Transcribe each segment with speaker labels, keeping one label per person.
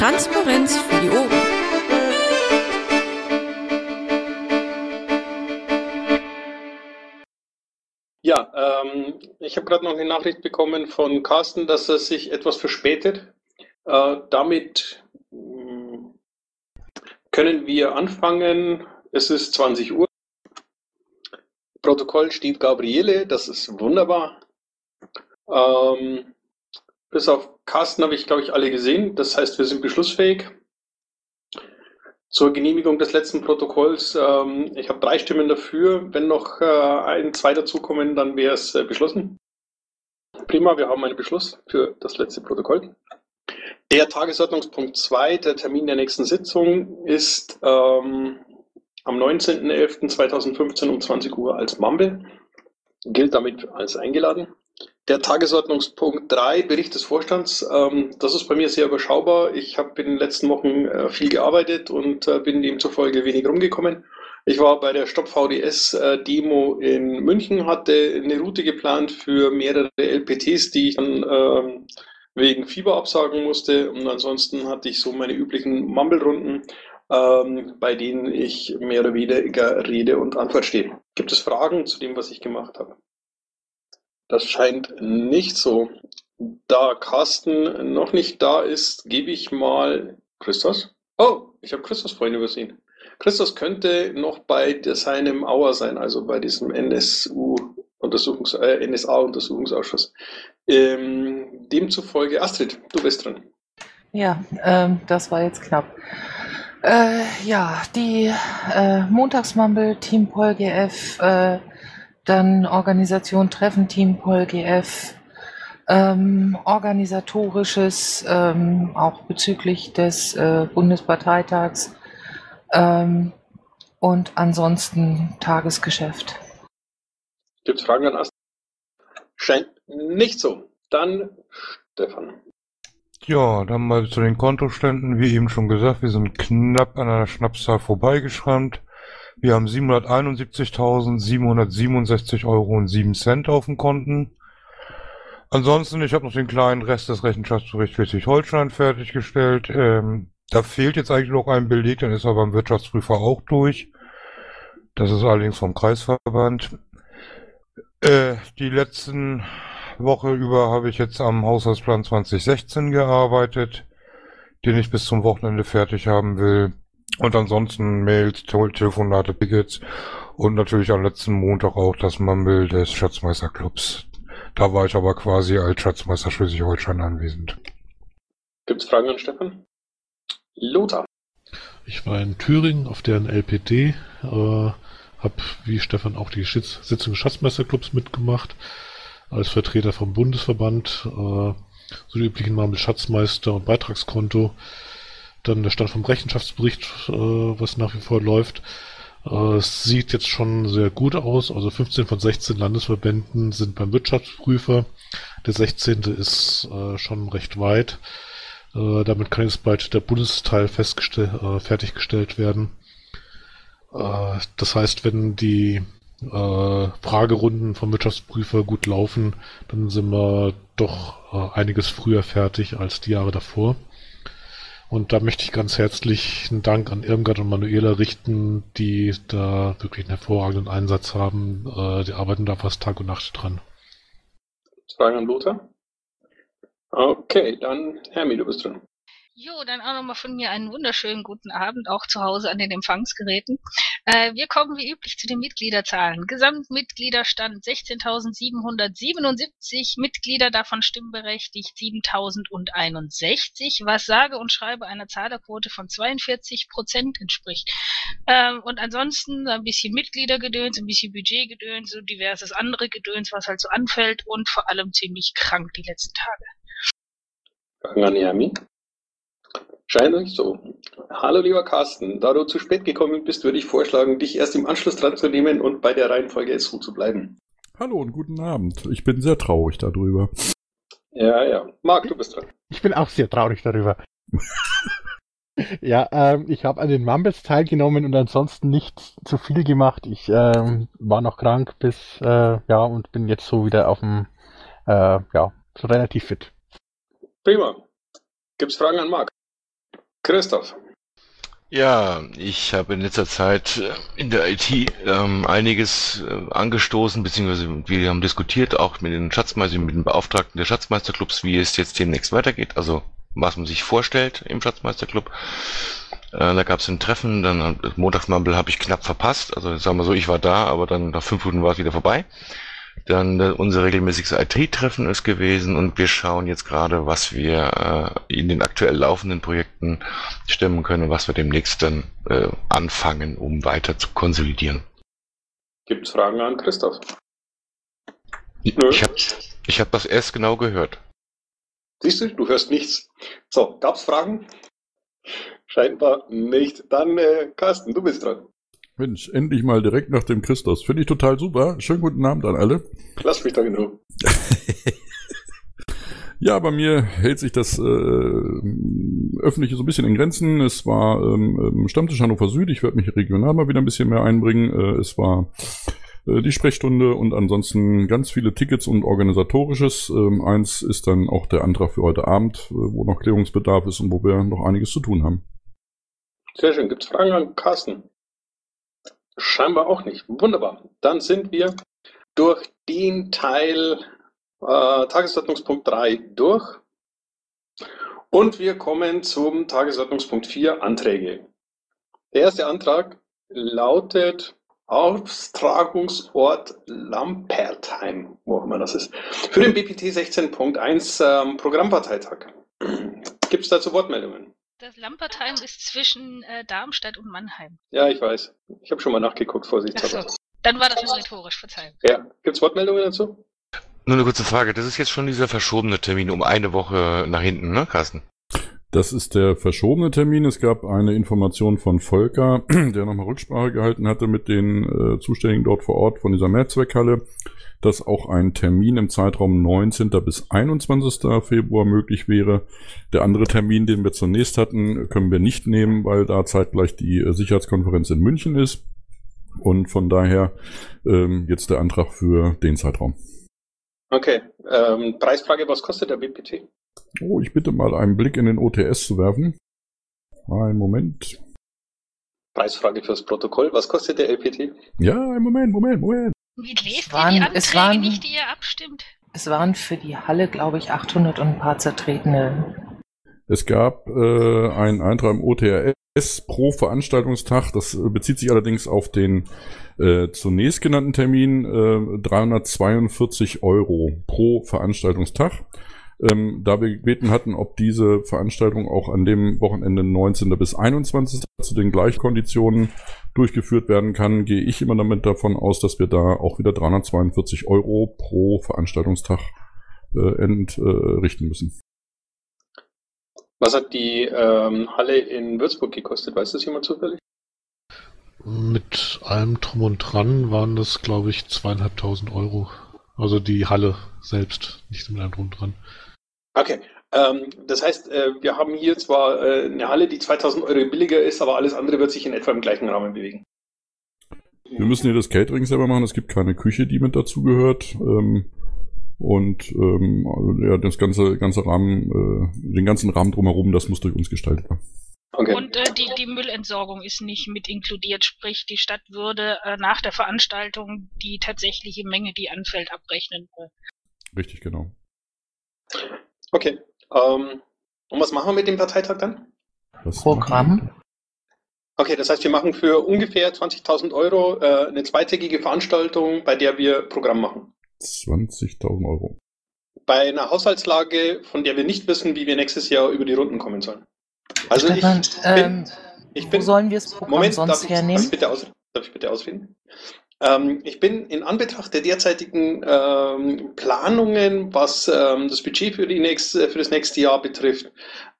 Speaker 1: Transparenz für die Ohren.
Speaker 2: Ja, ähm, ich habe gerade noch eine Nachricht bekommen von Carsten, dass er sich etwas verspätet. Äh, damit mh, mm, können wir anfangen. Es ist 20 Uhr. Protokoll steht Gabriele, das ist wunderbar. Ähm, bis auf Carsten habe ich, glaube ich, alle gesehen. Das heißt, wir sind beschlussfähig. Zur Genehmigung des letzten Protokolls. Ähm, ich habe drei Stimmen dafür. Wenn noch äh, ein, zwei dazukommen, dann wäre es äh, beschlossen. Prima, wir haben einen Beschluss für das letzte Protokoll. Der Tagesordnungspunkt 2, der Termin der nächsten Sitzung, ist ähm, am 19.11.2015 um 20 Uhr als Mumble. Gilt damit als eingeladen. Der Tagesordnungspunkt 3, Bericht des Vorstands. Ähm, das ist bei mir sehr überschaubar. Ich habe in den letzten Wochen äh, viel gearbeitet und äh, bin demzufolge wenig rumgekommen. Ich war bei der Stop VDS äh, in München, hatte eine Route geplant für mehrere LPTs, die ich dann ähm, wegen Fieber absagen musste. Und ansonsten hatte ich so meine üblichen Mumble-Runden, ähm, bei denen ich mehr oder weniger Rede und Antwort stehe. Gibt es Fragen zu dem, was ich gemacht habe? Das scheint nicht so. Da Carsten noch nicht da ist, gebe ich mal Christos. Oh, ich habe Christos vorhin übersehen. Christos könnte noch bei seinem Auer sein, also bei diesem NSU Untersuchungs äh, NSA-Untersuchungsausschuss. Ähm, demzufolge, Astrid, du bist dran.
Speaker 3: Ja, ähm, das war jetzt knapp. Äh, ja, die äh, Montagsmumble, Team PolGF, äh, dann Organisation Treffen Team PolGF, ähm, organisatorisches, ähm, auch bezüglich des äh, Bundesparteitags ähm, und ansonsten Tagesgeschäft.
Speaker 2: Gibt es Fragen an Astrid? Scheint nicht so. Dann Stefan.
Speaker 4: Ja, dann mal zu den Kontoständen. Wie eben schon gesagt, wir sind knapp an einer Schnapszahl vorbeigeschrammt. Wir haben 771.767 Euro und 7 Cent auf dem Konten. Ansonsten, ich habe noch den kleinen Rest des Rechenschaftsberichts Schleswig-Holstein fertiggestellt. Ähm, da fehlt jetzt eigentlich noch ein Beleg, dann ist er beim Wirtschaftsprüfer auch durch. Das ist allerdings vom Kreisverband. Äh, die letzten Woche über habe ich jetzt am Haushaltsplan 2016 gearbeitet, den ich bis zum Wochenende fertig haben will. Und ansonsten Mails, Telefonate, Tickets und natürlich am letzten Montag auch das Mumble des Schatzmeisterclubs. Da war ich aber quasi als Schatzmeister Schleswig-Holstein anwesend.
Speaker 2: Gibt's Fragen an Stefan? Lothar.
Speaker 5: Ich war in Thüringen auf deren LPD, äh, hab wie Stefan auch die Sitzung des Schatzmeisterclubs mitgemacht, als Vertreter vom Bundesverband, äh, so die üblichen Namen Schatzmeister und Beitragskonto. Dann der Stand vom Rechenschaftsbericht, äh, was nach wie vor läuft. Äh, es sieht jetzt schon sehr gut aus. Also 15 von 16 Landesverbänden sind beim Wirtschaftsprüfer. Der 16. ist äh, schon recht weit. Äh, damit kann jetzt bald der Bundesteil äh, fertiggestellt werden. Äh, das heißt, wenn die Fragerunden vom Wirtschaftsprüfer gut laufen, dann sind wir doch einiges früher fertig als die Jahre davor. Und da möchte ich ganz herzlich einen Dank an Irmgard und Manuela richten, die da wirklich einen hervorragenden Einsatz haben. Äh, die arbeiten da fast Tag und Nacht dran.
Speaker 2: Fragen an Lothar? Okay, dann Hermi, du bist dran.
Speaker 6: Jo, dann auch nochmal von mir einen wunderschönen guten Abend, auch zu Hause an den Empfangsgeräten. Äh, wir kommen wie üblich zu den Mitgliederzahlen. Gesamtmitgliederstand 16.777 Mitglieder, davon stimmberechtigt 7.061, was sage und schreibe einer Zahlerquote von 42 Prozent entspricht. Ähm, und ansonsten ein bisschen Mitgliedergedöns, ein bisschen Budgetgedöns, so diverses andere Gedöns, was halt so anfällt und vor allem ziemlich krank die letzten Tage.
Speaker 2: Fragen Scheint nicht so. Hallo lieber Carsten, da du zu spät gekommen bist, würde ich vorschlagen, dich erst im Anschluss dran zu nehmen und bei der Reihenfolge SU zu bleiben.
Speaker 7: Hallo und guten Abend. Ich bin sehr traurig darüber.
Speaker 2: Ja, ja. Marc, du bist dran.
Speaker 8: Ich bin auch sehr traurig darüber. ja, ähm, ich habe an den Mumbles teilgenommen und ansonsten nicht zu viel gemacht. Ich ähm, war noch krank bis, äh, ja, und bin jetzt so wieder auf dem, äh, ja, so relativ fit.
Speaker 2: Prima. Gibt's Fragen an Marc? Christoph.
Speaker 9: Ja, ich habe in letzter Zeit äh, in der IT ähm, einiges äh, angestoßen, beziehungsweise wir haben diskutiert, auch mit den Schatzmeistern, mit den Beauftragten der Schatzmeisterclubs, wie es jetzt demnächst weitergeht, also was man sich vorstellt im Schatzmeisterclub. Äh, da gab es ein Treffen, dann Montagsmumble habe ich knapp verpasst, also sagen wir so, ich war da, aber dann nach fünf Minuten war es wieder vorbei. Dann äh, unser regelmäßiges IT-Treffen ist gewesen und wir schauen jetzt gerade, was wir äh, in den aktuell laufenden Projekten stemmen können und was wir demnächst dann äh, anfangen, um weiter zu konsolidieren.
Speaker 2: Gibt es Fragen an Christoph?
Speaker 9: Ich, ich habe ich hab das erst genau gehört.
Speaker 2: Siehst du, du hörst nichts. So, gab es Fragen? Scheinbar nicht. Dann, Carsten, du bist dran.
Speaker 7: Mensch, endlich mal direkt nach dem Christus. Finde ich total super. Schönen guten Abend an alle.
Speaker 2: Lass mich da genau.
Speaker 7: ja, bei mir hält sich das äh, Öffentliche so ein bisschen in Grenzen. Es war ähm, Stammtisch Hannover Süd. Ich werde mich regional mal wieder ein bisschen mehr einbringen. Äh, es war äh, die Sprechstunde und ansonsten ganz viele Tickets und organisatorisches. Ähm, eins ist dann auch der Antrag für heute Abend, äh, wo noch Klärungsbedarf ist und wo wir noch einiges zu tun haben.
Speaker 2: Sehr schön. Gibt es Fragen an Carsten? Scheinbar auch nicht. Wunderbar. Dann sind wir durch den Teil äh, Tagesordnungspunkt 3 durch. Und wir kommen zum Tagesordnungspunkt 4, Anträge. Der erste Antrag lautet Austragungsort Lampertheim, wo auch immer das ist, für den BPT 16.1 ähm, Programmparteitag. Gibt es dazu Wortmeldungen?
Speaker 6: Das Lampertheim ist zwischen äh, Darmstadt und Mannheim.
Speaker 2: Ja, ich weiß. Ich habe schon mal nachgeguckt, vorsichtshalber.
Speaker 6: So. Dann war das nur rhetorisch, Verzeihung.
Speaker 2: Ja, gibt es Wortmeldungen dazu?
Speaker 9: Nur eine kurze Frage. Das ist jetzt schon dieser verschobene Termin um eine Woche nach hinten, ne, Carsten?
Speaker 7: Das ist der verschobene Termin. Es gab eine Information von Volker, der nochmal Rücksprache gehalten hatte mit den äh, Zuständigen dort vor Ort von dieser Mehrzweckhalle dass auch ein Termin im Zeitraum 19. bis 21. Februar möglich wäre. Der andere Termin, den wir zunächst hatten, können wir nicht nehmen, weil da zeitgleich die äh, Sicherheitskonferenz in München ist. Und von daher ähm, jetzt der Antrag für den Zeitraum.
Speaker 2: Okay. Ähm, Preisfrage, was kostet der BPT?
Speaker 7: Oh, ich bitte mal einen Blick in den OTS zu werfen. Einen Moment.
Speaker 2: Preisfrage fürs Protokoll, was kostet der LPT?
Speaker 7: Ja, einen Moment, Moment, Moment.
Speaker 6: Wie lest
Speaker 3: waren-
Speaker 6: ihr die
Speaker 3: es
Speaker 6: Anträge
Speaker 3: waren-
Speaker 6: nicht, die ihr abstimmt?
Speaker 3: Es waren für die Halle, glaube ich, 800 und ein paar zertretene.
Speaker 7: Es gab äh, einen Eintrag im OTRS pro Veranstaltungstag. Das äh, bezieht sich allerdings auf den äh, zunächst genannten Termin. Äh, 342 Euro pro Veranstaltungstag. Ähm, da wir gebeten hatten, ob diese Veranstaltung auch an dem Wochenende 19. bis 21. zu den Gleichkonditionen durchgeführt werden kann, gehe ich immer damit davon aus, dass wir da auch wieder 342 Euro pro Veranstaltungstag äh, entrichten müssen.
Speaker 2: Was hat die ähm, Halle in Würzburg gekostet? Weiß das jemand zufällig?
Speaker 5: Mit allem Drum und Dran waren das, glaube ich, zweieinhalbtausend Euro. Also die Halle selbst, nicht mit allem Drum und Dran.
Speaker 2: Okay. Ähm, das heißt, äh, wir haben hier zwar äh, eine Halle, die 2000 Euro billiger ist, aber alles andere wird sich in etwa im gleichen Rahmen bewegen.
Speaker 7: Wir müssen hier das Catering selber machen. Es gibt keine Küche, die mit dazugehört. Ähm, und ähm, also, ja, das ganze, ganze Rahmen, äh, den ganzen Rahmen drumherum, das muss durch uns gestaltet werden.
Speaker 2: Okay.
Speaker 6: Und äh, die, die Müllentsorgung ist nicht mit inkludiert, sprich die Stadt würde äh, nach der Veranstaltung die tatsächliche Menge, die anfällt, abrechnen.
Speaker 7: Richtig, genau.
Speaker 2: Okay. Ähm, und was machen wir mit dem Parteitag dann?
Speaker 7: Das
Speaker 3: Programm.
Speaker 2: Okay, das heißt, wir machen für ungefähr 20.000 Euro äh, eine zweitägige Veranstaltung, bei der wir Programm machen.
Speaker 7: 20.000 Euro.
Speaker 2: Bei einer Haushaltslage, von der wir nicht wissen, wie wir nächstes Jahr über die Runden kommen sollen. Also ich, bin,
Speaker 3: ähm,
Speaker 2: ich
Speaker 3: wo
Speaker 2: bin
Speaker 3: sollen wir das Programm
Speaker 2: Moment,
Speaker 3: sonst
Speaker 2: darf ich, darf, ich bitte aus, darf ich bitte ausreden? Ähm, ich bin in Anbetracht der derzeitigen ähm, Planungen, was ähm, das Budget für, nächste, für das nächste Jahr betrifft,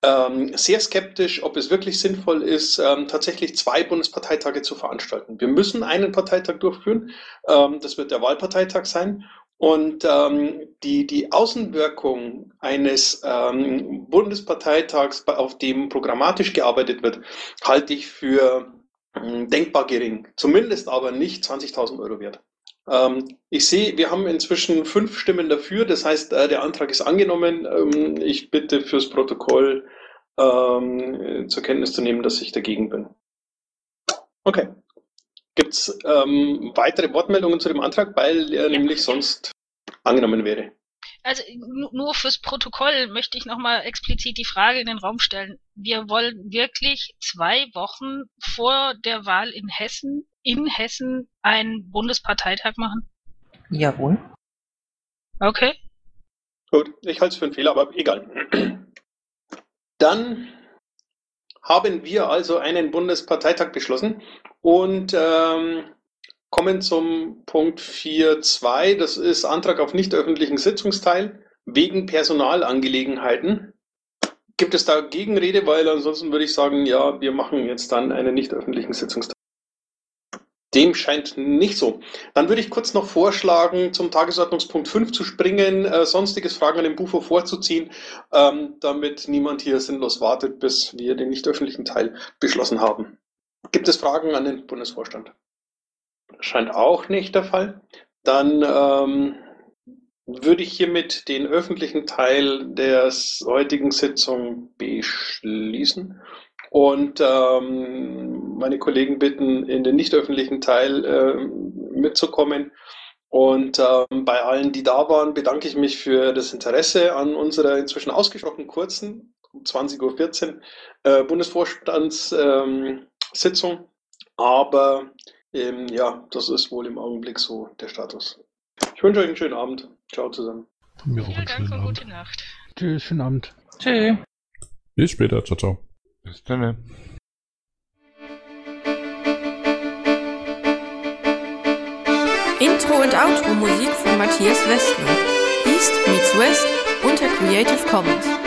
Speaker 2: ähm, sehr skeptisch, ob es wirklich sinnvoll ist, ähm, tatsächlich zwei Bundesparteitage zu veranstalten. Wir müssen einen Parteitag durchführen. Ähm, das wird der Wahlparteitag sein. Und die, die Außenwirkung eines Bundesparteitags, auf dem programmatisch gearbeitet wird, halte ich für denkbar gering. Zumindest aber nicht 20.000 Euro wert. Ähm, ich sehe, wir haben inzwischen fünf Stimmen dafür. Das heißt, äh, der Antrag ist angenommen. Ähm, ich bitte fürs Protokoll ähm, zur Kenntnis zu nehmen, dass ich dagegen bin. Okay. Gibt es ähm, weitere Wortmeldungen zu dem Antrag, weil er nämlich sonst angenommen wäre?
Speaker 6: Also nur fürs Protokoll möchte ich nochmal explizit die Frage in den Raum stellen. Wir wollen wirklich zwei Wochen vor der Wahl in Hessen, in Hessen, einen Bundesparteitag machen?
Speaker 3: Jawohl.
Speaker 6: Okay.
Speaker 2: Gut, ich halte es für einen Fehler, aber egal. Dann haben wir also einen Bundesparteitag beschlossen und ähm, kommen zum Punkt 4.2. Das ist Antrag auf nicht öffentlichen Sitzungsteil wegen Personalangelegenheiten. Gibt es da Gegenrede? Weil ansonsten würde ich sagen, ja, wir machen jetzt dann einen nicht öffentlichen Sitzungsteil. Dem scheint nicht so. Dann würde ich kurz noch vorschlagen, zum Tagesordnungspunkt 5 zu springen, äh, sonstiges Fragen an den Bufo vorzuziehen, ähm, damit niemand hier sinnlos wartet, bis wir den nicht öffentlichen Teil beschlossen haben. Gibt es Fragen an den Bundesvorstand? Scheint auch nicht der Fall. Dann ähm, würde ich hiermit den öffentlichen Teil der heutigen Sitzung beschließen und ähm, meine Kollegen bitten, in den nicht öffentlichen Teil äh, mitzukommen. Und ähm, bei allen, die da waren, bedanke ich mich für das Interesse an unserer inzwischen ausgesprochen kurzen, um 20.14 Uhr, äh, Bundesvorstandssitzung. Ähm, Aber ähm, ja, das ist wohl im Augenblick so der Status. Ich wünsche euch einen schönen Abend. Ciao zusammen.
Speaker 5: Mir
Speaker 6: danke
Speaker 5: schönen
Speaker 6: und
Speaker 5: Abend.
Speaker 6: gute Nacht.
Speaker 8: Tschüss, schönen Abend.
Speaker 3: Tschüss.
Speaker 7: Bis später. Ciao, ciao.
Speaker 4: Bis dann.
Speaker 1: Intro und Outro Musik von Matthias Westner. East meets West unter Creative Commons.